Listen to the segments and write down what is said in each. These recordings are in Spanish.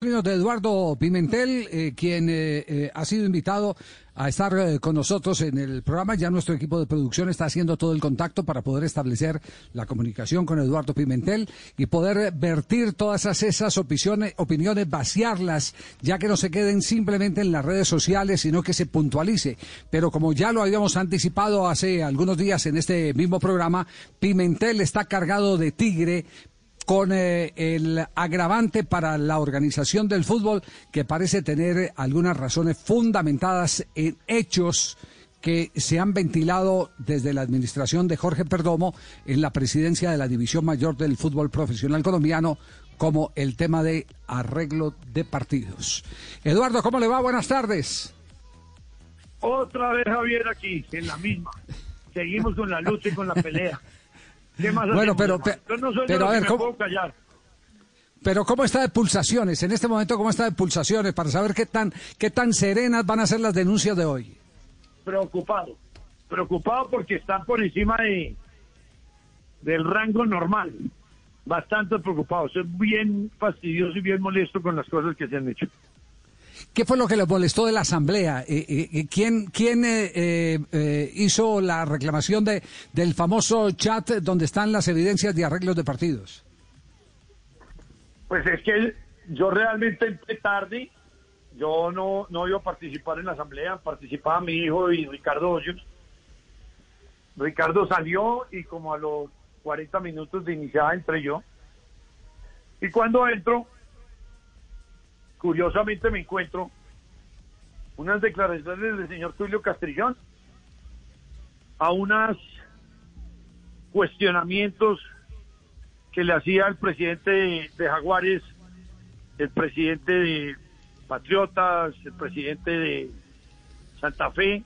de Eduardo Pimentel, eh, quien eh, eh, ha sido invitado a estar con nosotros en el programa. Ya nuestro equipo de producción está haciendo todo el contacto para poder establecer la comunicación con Eduardo Pimentel y poder vertir todas esas, opiniones, opiniones, vaciarlas, ya que no se queden simplemente en las redes sociales, sino que se puntualice. Pero como ya lo habíamos anticipado hace algunos días en este mismo programa, Pimentel está cargado de tigre con eh, el agravante para la organización del fútbol que parece tener algunas razones fundamentadas en hechos que se han ventilado desde la administración de Jorge Perdomo en la presidencia de la División Mayor del Fútbol Profesional Colombiano, como el tema de arreglo de partidos. Eduardo, ¿cómo le va? Buenas tardes. Otra vez Javier aquí, en la misma. Seguimos con la lucha y con la pelea. bueno, pero, pero a ver, ¿cómo, pero ¿cómo está de pulsaciones? En este momento, ¿cómo está de pulsaciones? Para saber qué tan, qué tan serenas van a ser las denuncias de hoy. Preocupado. Preocupado porque están por encima de del rango normal. Bastante preocupado. Soy bien fastidioso y bien molesto con las cosas que se han hecho. ¿Qué fue lo que le molestó de la Asamblea? Eh, eh, eh, ¿Quién, quién hizo la reclamación de, del famoso chat donde están las evidencias de arreglos de partidos? Pues es que yo realmente entré tarde. Yo no, no iba a participar en la Asamblea. Participaba mi hijo y Ricardo Hoyos. Ricardo salió y como a los 40 minutos de iniciada entré yo. Y cuando entro, curiosamente me encuentro unas declaraciones del señor Tulio Castrillón a unos cuestionamientos que le hacía el presidente de, Jaguares, el presidente de Patriotas, el presidente de Santa Fe,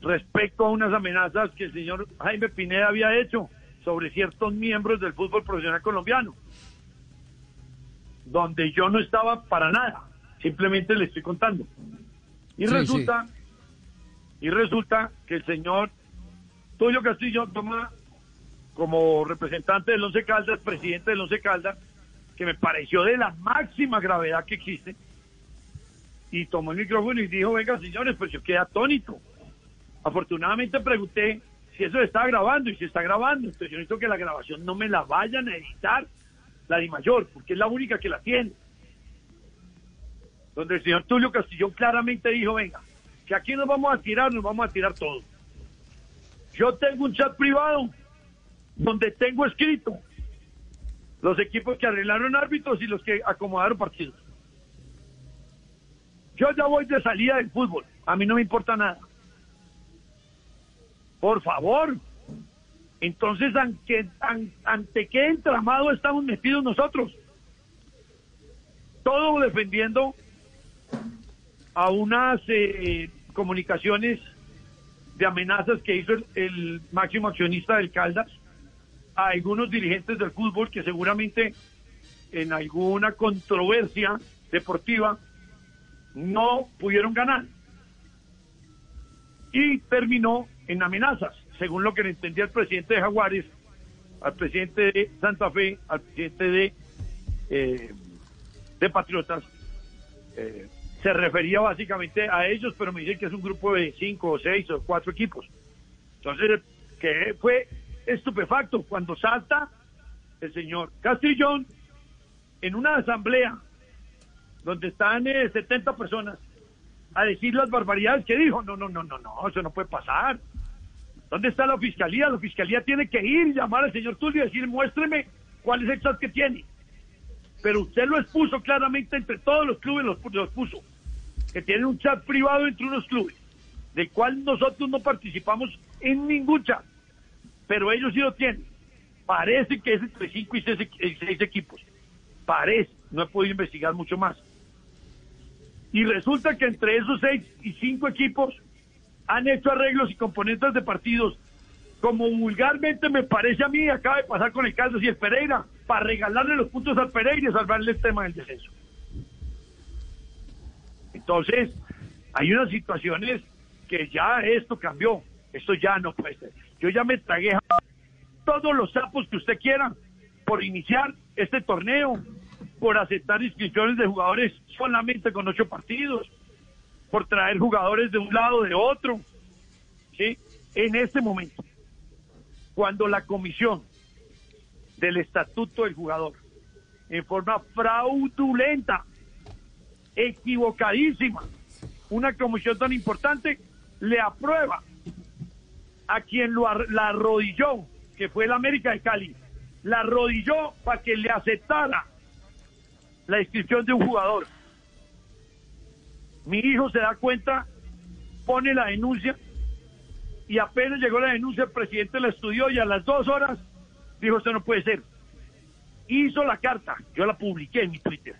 respecto a unas amenazas que el señor Jaime Pineda había hecho sobre ciertos miembros del fútbol profesional colombiano donde yo no estaba para nada, simplemente le estoy contando. Y resulta, y resulta que el señor Tulio Castillo toma como representante del Once Caldas, presidente del Once Caldas, que me pareció de la máxima gravedad que existe, y tomó el micrófono y dijo, venga señores, pues yo quedé atónito. Afortunadamente pregunté si eso está grabando y si está grabando, entonces yo necesito que la grabación no me la vayan a editar la Di Mayor, porque es la única que la tiene. Donde el señor Tulio Castillón claramente dijo, venga, que aquí nos vamos a tirar, nos vamos a tirar todo. Yo tengo un chat privado donde tengo escrito los equipos que arreglaron árbitros y los que acomodaron partidos. Yo ya voy de salida del fútbol, a mí no me importa nada. Por favor, entonces, ¿ante, ante qué entramado estamos metidos nosotros? Todo defendiendo a unas eh, comunicaciones de amenazas que hizo el, máximo accionista del Caldas a algunos dirigentes del fútbol que seguramente en alguna controversia deportiva no pudieron ganar. Y terminó en amenazas según lo que le entendía el presidente de Jaguares, al presidente de Santa Fe, al presidente de, eh, de Patriotas, eh, se refería básicamente a ellos, pero me dicen que es un grupo de cinco o seis o cuatro equipos. Entonces, que fue estupefacto cuando salta el señor Castrillón en una asamblea donde están 70 eh, personas a decir las barbaridades que dijo. No, no, no, no, no, eso no puede pasar. ¿Dónde está la fiscalía? La fiscalía tiene que ir, llamar al señor Tulio y decir, muéstreme cuál es el chat que tiene. Pero usted lo expuso claramente entre todos los clubes, los, los puso, que tienen un chat privado entre unos clubes, del cual nosotros no participamos en ningún chat, pero ellos sí lo tienen. Parece que es entre cinco y seis, seis equipos. Parece, no he podido investigar mucho más. Y resulta que entre esos seis y cinco equipos han hecho arreglos y componentes de partidos, como vulgarmente me parece a mí, acaba de pasar con el Caldas y el Pereira, para regalarle los puntos al Pereira y salvarle el tema del descenso. Entonces, hay unas situaciones que ya esto cambió, esto ya no puede ser. Yo ya me tragué todos los sapos que usted quiera por iniciar este torneo, por aceptar inscripciones de jugadores solamente con ocho partidos, por traer jugadores de un lado de otro. ¿sí? En este momento, cuando la comisión del estatuto del jugador, en forma fraudulenta, equivocadísima, una comisión tan importante, le aprueba a quien lo, la arrodilló, que fue el América de Cali, la arrodilló para que le aceptara la inscripción de un jugador. Mi hijo se da cuenta, pone la denuncia y apenas llegó la denuncia, el presidente la estudió y a las dos horas dijo, esto no puede ser. Hizo la carta, yo la publiqué en mi Twitter,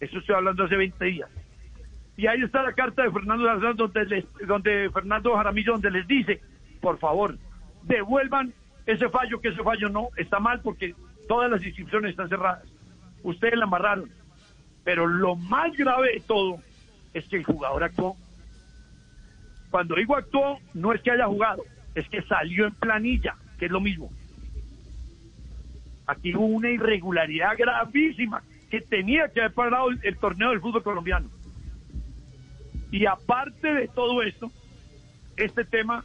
eso estoy hablando hace 20 días. Y ahí está la carta de Fernando donde, donde Fernando Jaramillo, donde les dice, por favor, devuelvan ese fallo, que ese fallo no está mal porque todas las inscripciones están cerradas. Ustedes la amarraron. Pero lo más grave de todo es que el jugador actuó. Cuando digo actuó, no es que haya jugado, es que salió en planilla, que es lo mismo. Aquí hubo una irregularidad gravísima que tenía que haber parado el, torneo del fútbol colombiano. Y aparte de todo esto, este tema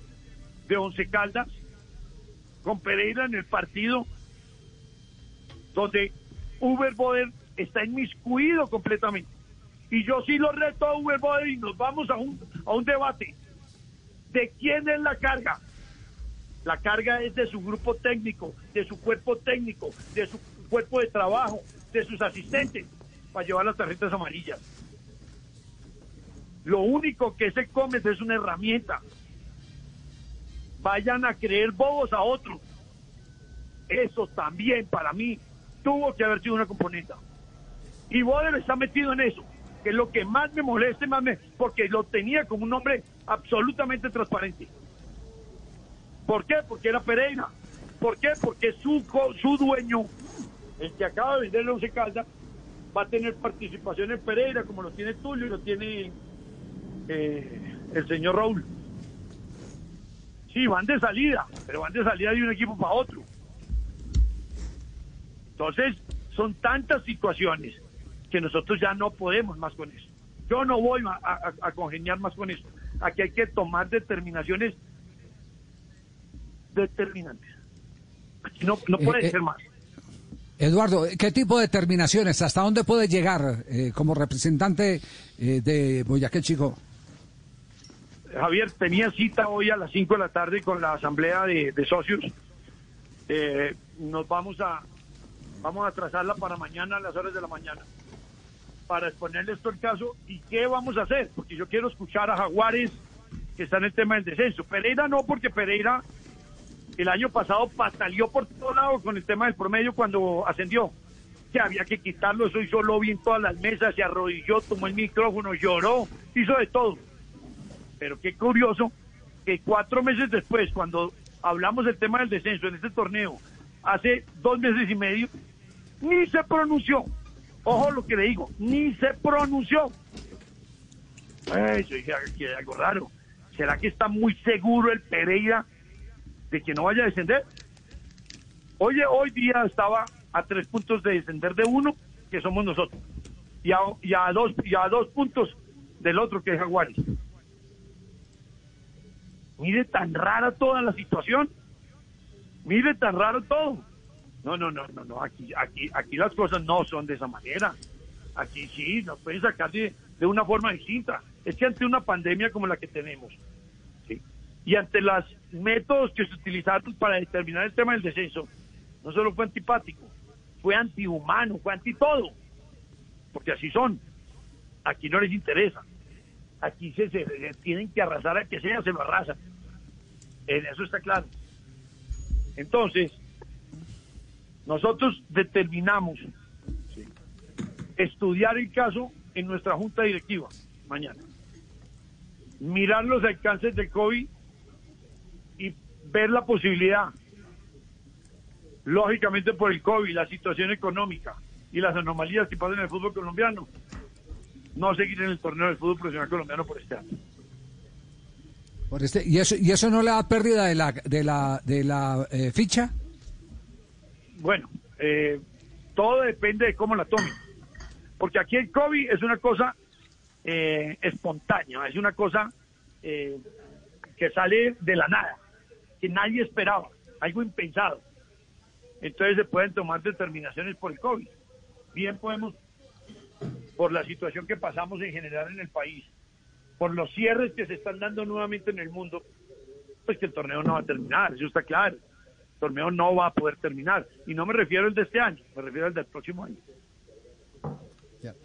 de Once Caldas con Pereira en el partido donde Uber Boder está inmiscuido completamente. Y yo sí lo reto a Uber y nos vamos a un, a un debate. ¿De quién es la carga? La carga es de su grupo técnico, de su cuerpo técnico, de su cuerpo de trabajo, de sus asistentes, para llevar las tarjetas amarillas. Lo único que se come es una herramienta. Vayan a creer bobos a otros. Eso también para mí tuvo que haber sido una componente. Y Boder está metido en eso, que es lo que más me molesta, más me, porque lo tenía como un hombre absolutamente transparente. ¿Por qué? Porque era Pereira. ¿Por qué? Porque su, su dueño, el que acaba de venderle Once Caldas, va a tener participación en Pereira, como lo tiene Tulio y lo tiene eh, el señor Raúl. Sí, van de salida, pero van de salida de un equipo para otro. Entonces, son tantas situaciones que nosotros ya no podemos más con eso. Yo no voy a, congeniar más con eso. Aquí hay que tomar determinaciones determinantes. no, no eh, puede eh, ser más. Eduardo, ¿qué tipo de determinaciones? ¿Hasta dónde puede llegar eh, como representante de Boyacá Chico? Javier, tenía cita hoy a las 5 de la tarde con la asamblea de, socios. nos vamos a vamos a trazarla para mañana a las horas de la mañana para exponerle esto el caso y qué vamos a hacer, porque yo quiero escuchar a Jaguares que está en el tema del descenso. Pereira no, porque Pereira el año pasado pataleó por todo lado con el tema del promedio cuando ascendió. Que había que quitarlo, eso hizo lobby en todas las mesas, se arrodilló, tomó el micrófono, lloró, hizo de todo. Pero qué curioso que cuatro meses después, cuando hablamos del tema del descenso en este torneo, hace dos meses y medio, ni se pronunció. Ojo lo que le digo, ni se pronunció. Ay, yo dije, hay algo raro. ¿Será que está muy seguro el Pereira de que no vaya a descender? Oye, hoy día estaba a tres puntos de descender de uno, que somos nosotros, y a, dos, y a dos puntos del otro, que es Jaguares. Mire tan rara toda la situación. Mire tan raro todo. No, no, no, no, no, aquí, aquí, aquí las cosas no son de esa manera. Aquí sí, nos pueden sacar de, una forma distinta. Es que ante una pandemia como la que tenemos, y ante los métodos que se utilizaron para determinar el tema del descenso, no solo fue antipático, fue antihumano, fue anti todo, porque así son. Aquí no les interesa. Aquí se, se, tienen que arrasar a que sea, se lo arrasan. En eso está claro. Entonces, nosotros determinamos estudiar el caso en nuestra junta directiva mañana, mirar los alcances del COVID y ver la posibilidad, lógicamente por el COVID, la situación económica y las anomalías que pasan en el fútbol colombiano, no seguir en el torneo del fútbol profesional colombiano por este año. Este, ¿y, eso, ¿Y eso no le da pérdida de la, de la, de la eh, ficha? Bueno, eh, todo depende de cómo la tomen. Porque aquí el COVID es una cosa eh, espontánea, es una cosa eh, que sale de la nada, que nadie esperaba, algo impensado. Entonces se pueden tomar determinaciones por el COVID. Bien podemos, por la situación que pasamos en general en el país, por los cierres que se están dando nuevamente en el mundo, pues que el torneo no va a terminar, eso está claro. Torneo no va a poder terminar. Y no me refiero al de este año, me refiero al del próximo año.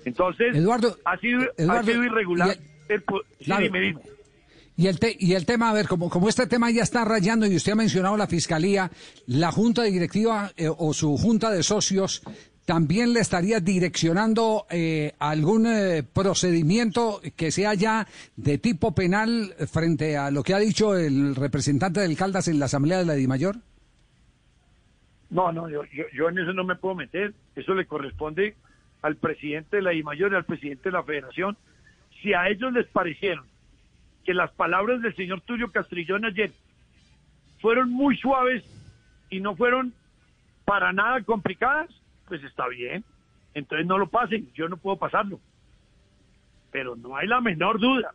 Entonces, Eduardo, ha, sido, ha sido irregular. El, sí, dime, dime. Y el, te, y el tema, a ver, como, como este tema ya está rayando y usted ha mencionado la Fiscalía, la Junta Directiva eh, o su Junta de Socios también le estaría direccionando eh, algún eh, procedimiento que sea ya de tipo penal frente a lo que ha dicho el representante del Caldas en la Asamblea de la DIMAYOR? No, no, yo, yo, yo en eso no me puedo meter. Eso le corresponde al presidente de la DIMAYOR y al presidente de la Federación. Si a ellos les parecieron que las palabras del señor Tulio Castrillón ayer fueron muy suaves y no fueron para nada complicadas, pues está bien. Entonces no lo pasen, yo no puedo pasarlo. Pero no hay la menor duda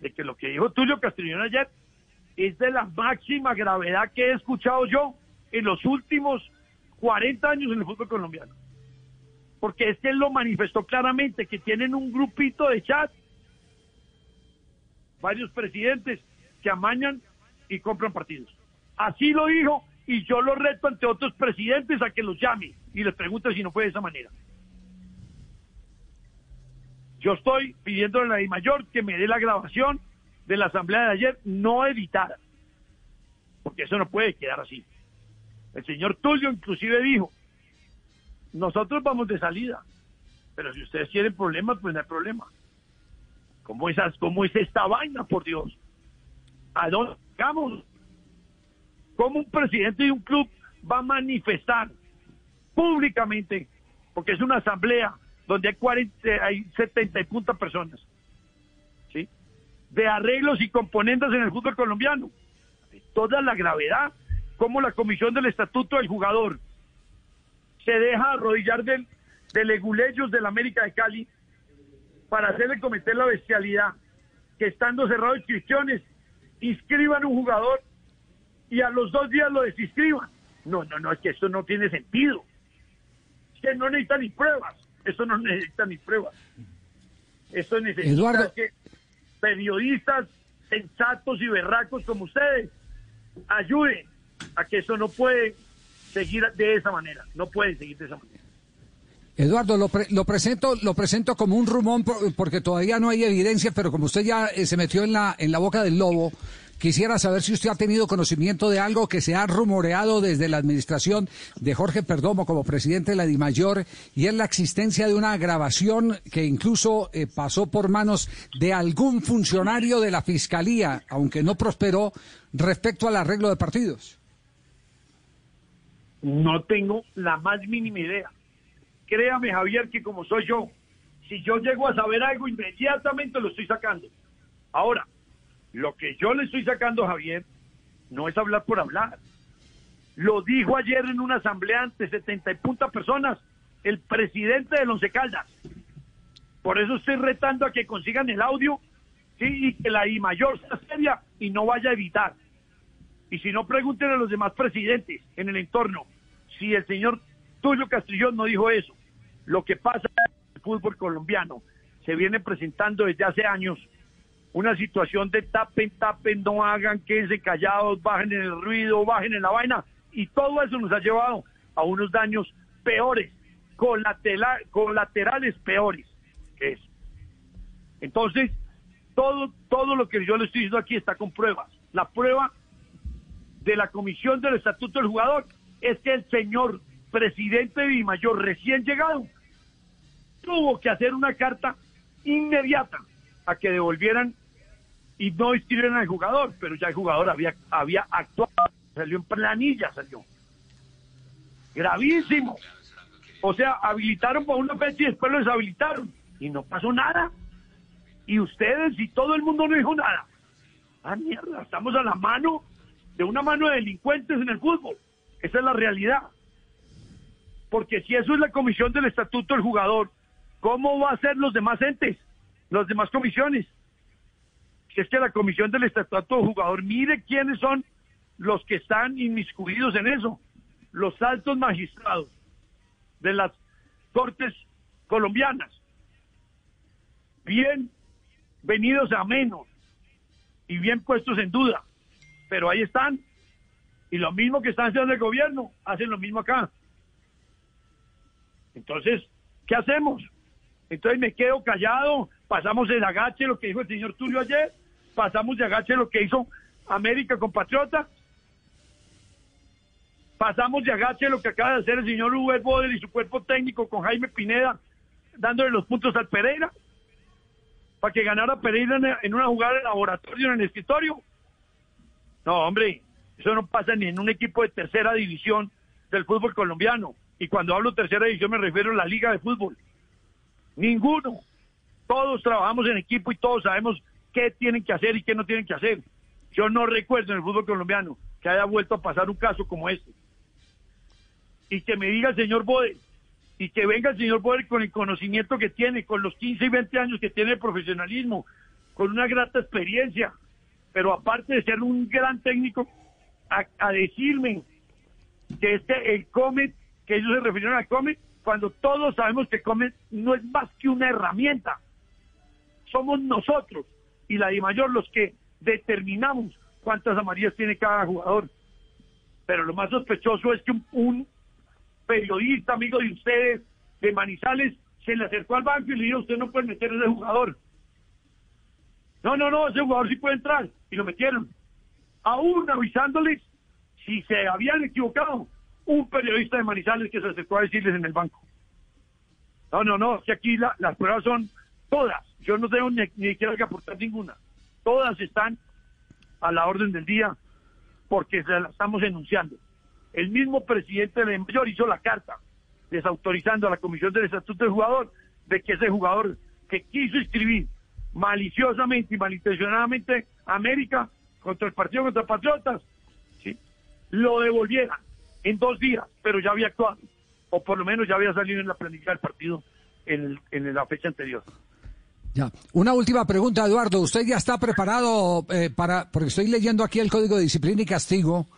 de que lo que dijo Tulio Castrillón ayer es de la máxima gravedad que he escuchado yo en los últimos 40 años en el fútbol colombiano. Porque es que él lo manifestó claramente, que tienen un grupito de chat, varios presidentes que amañan y compran partidos. Así lo dijo y yo lo reto ante otros presidentes a que los llame y les pregunte si no fue de esa manera. Yo estoy pidiendo a la mayor que me dé la grabación de la asamblea de ayer no editada, porque eso no puede quedar así. El señor Tulio inclusive dijo, nosotros vamos de salida, pero si ustedes tienen problemas, pues no hay problema. ¿Cómo, esas, cómo es esta vaina, por Dios? ¿A dónde vamos? ¿Cómo un presidente de un club va a manifestar públicamente, porque es una asamblea donde hay, 40, hay 70 y punta personas, ¿sí? de arreglos y componentes en el fútbol colombiano? Toda la gravedad, como la comisión del estatuto del jugador se deja arrodillar del, de leguleyos del América de Cali para hacerle cometer la bestialidad que estando cerrado inscripciones inscriban un jugador y a los dos días lo desinscriban. No, no, no, es que esto no tiene sentido. que no necesita ni pruebas. Esto no necesita ni pruebas. Esto necesita que periodistas sensatos y berracos como ustedes ayuden a que eso no puede seguir de esa manera. No puede seguir de esa manera. Eduardo, lo, lo, presento, lo presento como un rumón porque todavía no hay evidencia, pero como usted ya eh, se metió en la, en la boca del lobo, quisiera saber si usted ha tenido conocimiento de algo que se ha rumoreado desde la administración de Jorge Perdomo como presidente de la DIMAYOR y es la existencia de una grabación que incluso eh, pasó por manos de algún funcionario de la Fiscalía, aunque no prosperó, respecto al arreglo de partidos. No tengo la más mínima idea. Créame, Javier, que como soy yo, si yo llego a saber algo, inmediatamente lo estoy sacando. Ahora, lo que yo le estoy sacando, Javier, no es hablar por hablar. Lo dijo ayer en una asamblea ante 70 y punta personas el presidente de Once Caldas. Por eso estoy retando a que consigan el audio ¿sí? y que la I mayor sea seria y no vaya a evitar. Y si no, pregunten a los demás presidentes en el entorno si el señor Tulio Castrillón no dijo eso. Lo que pasa en el fútbol colombiano se viene presentando desde hace años una situación de tapen, tapen, no hagan, quédense callados, bajen en el ruido, bajen en la vaina, y todo eso nos ha llevado a unos daños peores, colaterales peores que eso. Entonces, todo, todo lo que yo le estoy diciendo aquí está con pruebas. La prueba de la comisión del estatuto del jugador es que el señor presidente de Mayor recién llegado tuvo que hacer una carta inmediata a que devolvieran y no inscribieran al jugador, pero ya el jugador había, había actuado, salió en planilla, salió. Gravísimo. O sea, habilitaron por una fecha y después lo deshabilitaron. Y no pasó nada. Y ustedes y todo el mundo no dijo nada. Ah, mierda, estamos a la mano de una mano de delincuentes en el fútbol. Esa es la realidad. Porque si eso es la comisión del estatuto del jugador, ¿cómo va a ser los demás entes, los demás comisiones? Si es que la comisión del estatuto de jugador, mire quiénes son los que están inmiscuidos en eso, los altos magistrados de las cortes colombianas, bien venidos a menos y bien puestos en duda, pero ahí están. Y lo mismo que están haciendo el gobierno, hacen lo mismo acá. Entonces, ¿qué hacemos? Entonces me quedo callado, pasamos el agache lo que dijo el señor Tulio ayer, pasamos de agache lo que hizo América con Patriota, pasamos de agache lo que acaba de hacer el señor Uber Boder y su cuerpo técnico con Jaime Pineda, dándole los puntos al Pereira, para que ganara Pereira en una jugada de laboratorio en el escritorio. No, hombre, eso no pasa ni en un equipo de tercera división del fútbol colombiano. Y cuando hablo tercera división me refiero a la liga de fútbol. Ninguno. Todos trabajamos en equipo y todos sabemos qué tienen que hacer y qué no tienen que hacer. Yo no recuerdo en el fútbol colombiano que haya vuelto a pasar un caso como este. Y que me diga el señor Bode, y que venga el señor Bode con el conocimiento que tiene, con los 15 y 20 años que tiene de profesionalismo, con una grata experiencia, pero aparte de ser un gran técnico, a, decirme que este, el Comet, que ellos se refirieron al Comet, cuando todos sabemos que Comet no es más que una herramienta. Somos nosotros y la de mayor los que determinamos cuántas amarillas tiene cada jugador. Pero lo más sospechoso es que un, periodista amigo de ustedes, de Manizales, se le acercó al banco y le dijo, usted no puede meter a ese jugador. No, no, no, ese jugador sí puede entrar. Y lo metieron. Aún avisándoles si se habían equivocado. Un periodista de Manizales que se acercó a decirles en el banco. No, no, no, que aquí las pruebas son todas. Yo no tengo ni, ni siquiera que aportar ninguna. Todas están a la orden del día porque se la estamos enunciando. El mismo presidente de Mayor hizo la carta desautorizando a la Comisión del Estatuto del Jugador de que ese jugador que quiso inscribir maliciosamente y malintencionadamente América contra el partido contra Patriotas, ¿sí? lo devolviera en dos días, pero ya había actuado, o por lo menos ya había salido en la planificación del partido en, en la fecha anterior. Ya. Una última pregunta, Eduardo. ¿Usted ya está preparado eh, para, porque estoy leyendo aquí el Código de Disciplina y Castigo,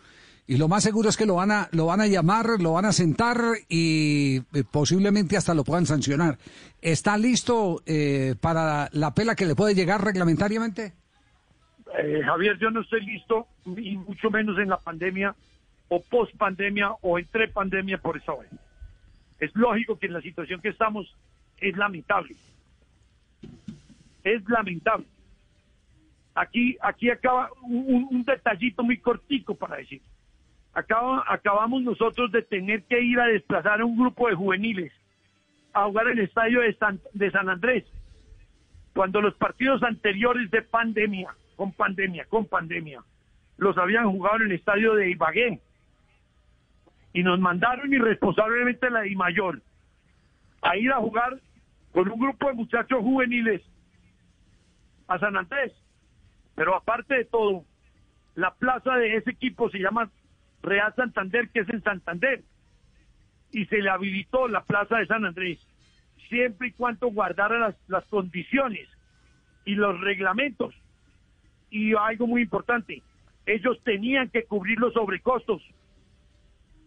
y lo más seguro es que lo van a, lo van a llamar, lo van a sentar y eh, posiblemente hasta lo puedan sancionar. ¿Está listo eh, para la pela que le puede llegar reglamentariamente? Javier, yo no estoy listo, y mucho menos en la pandemia, o post pandemia, o entre pandemia por esa vez. Es lógico que en la situación que estamos es lamentable es lamentable. Aquí, aquí acaba un, detallito muy cortico para decir. Acaba, acabamos nosotros de tener que ir a desplazar a un grupo de juveniles a jugar el estadio de San, de San Andrés, cuando los partidos anteriores de pandemia, con pandemia, con pandemia, los habían jugado en el estadio de Ibagué. Y nos mandaron irresponsablemente la de Mayor a ir a jugar con un grupo de muchachos juveniles a San Andrés. Pero aparte de todo, la plaza de ese equipo se llama Real Santander, que es en Santander. Y se le habilitó la plaza de San Andrés, siempre y cuando guardara las, las condiciones y los reglamentos. Y algo muy importante, ellos tenían que cubrir los sobrecostos.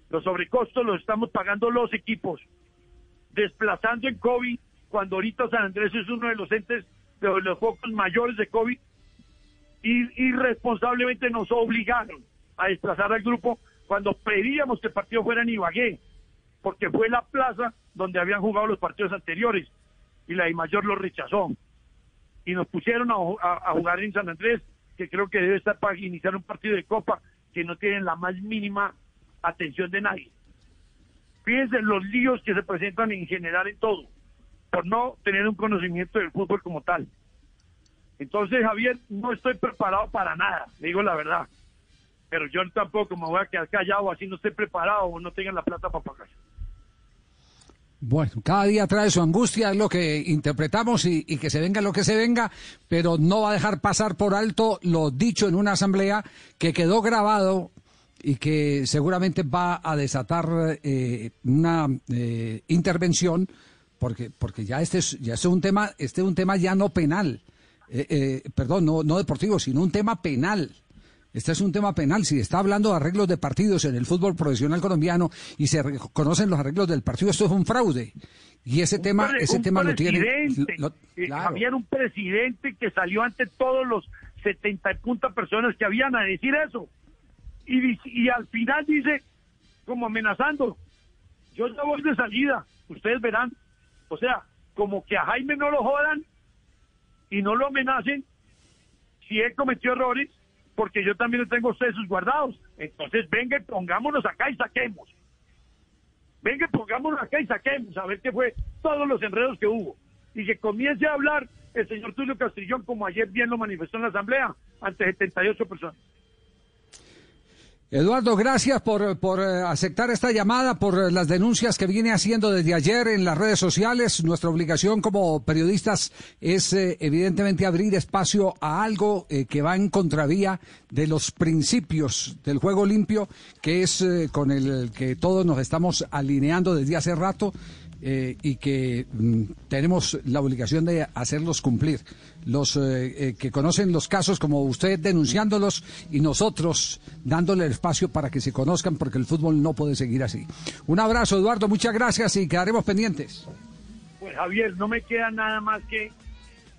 Los sobrecostos los estamos pagando los equipos, desplazando en COVID, cuando ahorita San Andrés es uno de los entes de los focos mayores de COVID y irresponsablemente nos obligaron a desplazar al grupo cuando pedíamos que el partido fuera en Ibagué, porque fue la plaza donde habían jugado los partidos anteriores y la I mayor lo rechazó. Y nos pusieron a, jugar en San Andrés, que creo que debe estar para iniciar un partido de Copa que no tienen la más mínima atención de nadie. Fíjense los líos que se presentan en general en todo por no tener un conocimiento del fútbol como tal. Entonces, Javier, no estoy preparado para nada, digo la verdad. Pero yo tampoco me voy a quedar callado así no estoy preparado o no tengan la plata para pagar. Bueno, cada día trae su angustia, es lo que interpretamos y, que se venga lo que se venga, pero no va a dejar pasar por alto lo dicho en una asamblea que quedó grabado y que seguramente va a desatar eh, una eh, intervención porque, porque ya este es, ya es un tema, este es un tema ya no penal, eh, eh, perdón, no, no deportivo, sino un tema penal. Este es un tema penal. Si está hablando de arreglos de partidos en el fútbol profesional colombiano y se conocen los arreglos del partido, esto es un fraude. Y ese tema, ese tema lo tiene. Lo, Había un presidente que salió ante todos los 70 y punta personas que habían a decir eso. Y, y al final dice, como amenazando, yo ya voy de salida, ustedes verán. O sea, como que a Jaime no lo jodan y no lo amenacen si él cometió errores porque yo también tengo sus guardados. Entonces, venga y pongámonos acá y saquemos. Venga y pongámonos acá y saquemos, a ver qué fue todos los enredos que hubo. Y que comience a hablar el señor Tulio Castrillón, como ayer bien lo manifestó en la Asamblea, ante 78 personas. Eduardo, gracias por, por, eh, aceptar esta llamada, por eh, las denuncias que viene haciendo desde ayer en las redes sociales. Nuestra obligación como periodistas es eh, evidentemente abrir espacio a algo que va en contravía de los principios del juego limpio, que es con el que todos nos estamos alineando desde hace rato eh, y que mm, tenemos la obligación de hacerlos cumplir. Los eh, eh, que conocen los casos como usted denunciándolos y nosotros dándole el espacio para que se conozcan porque el fútbol no puede seguir así. Un abrazo Eduardo, muchas gracias y quedaremos pendientes. Pues Javier, no me queda nada más que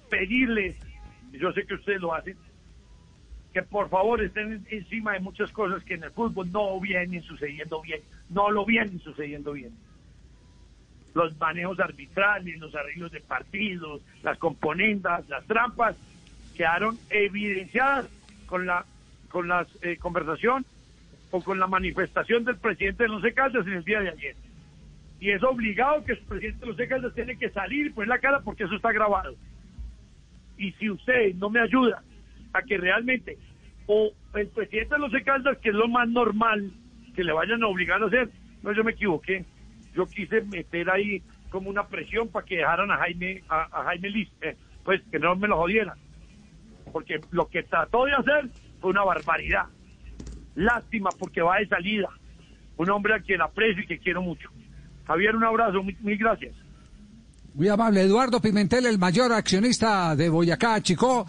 pedirles, yo sé que ustedes lo hacen, que por favor estén encima de muchas cosas que en el fútbol no vienen sucediendo bien, no lo vienen sucediendo bien los manejos arbitrales, los arreglos de partidos, las componendas, las trampas, quedaron evidenciadas con la con la eh, conversación o con la manifestación del presidente de los Caldas en el día de ayer. Y es obligado que el presidente de los Caldas tiene que salir y poner la cara porque eso está grabado. Y si usted no me ayuda a que realmente, o el presidente de los Caldas, que es lo más normal que le vayan a obligar a hacer, no, yo me equivoqué yo quise meter ahí como una presión para que dejaran a Jaime, a, Jaime Liz, eh, pues que no me lo jodieran. Porque lo que trató de hacer fue una barbaridad. Lástima porque va de salida. Un hombre a quien aprecio y que quiero mucho. Javier, un abrazo, mil gracias. Muy amable. Eduardo Pimentel, el mayor accionista de Boyacá, Chico.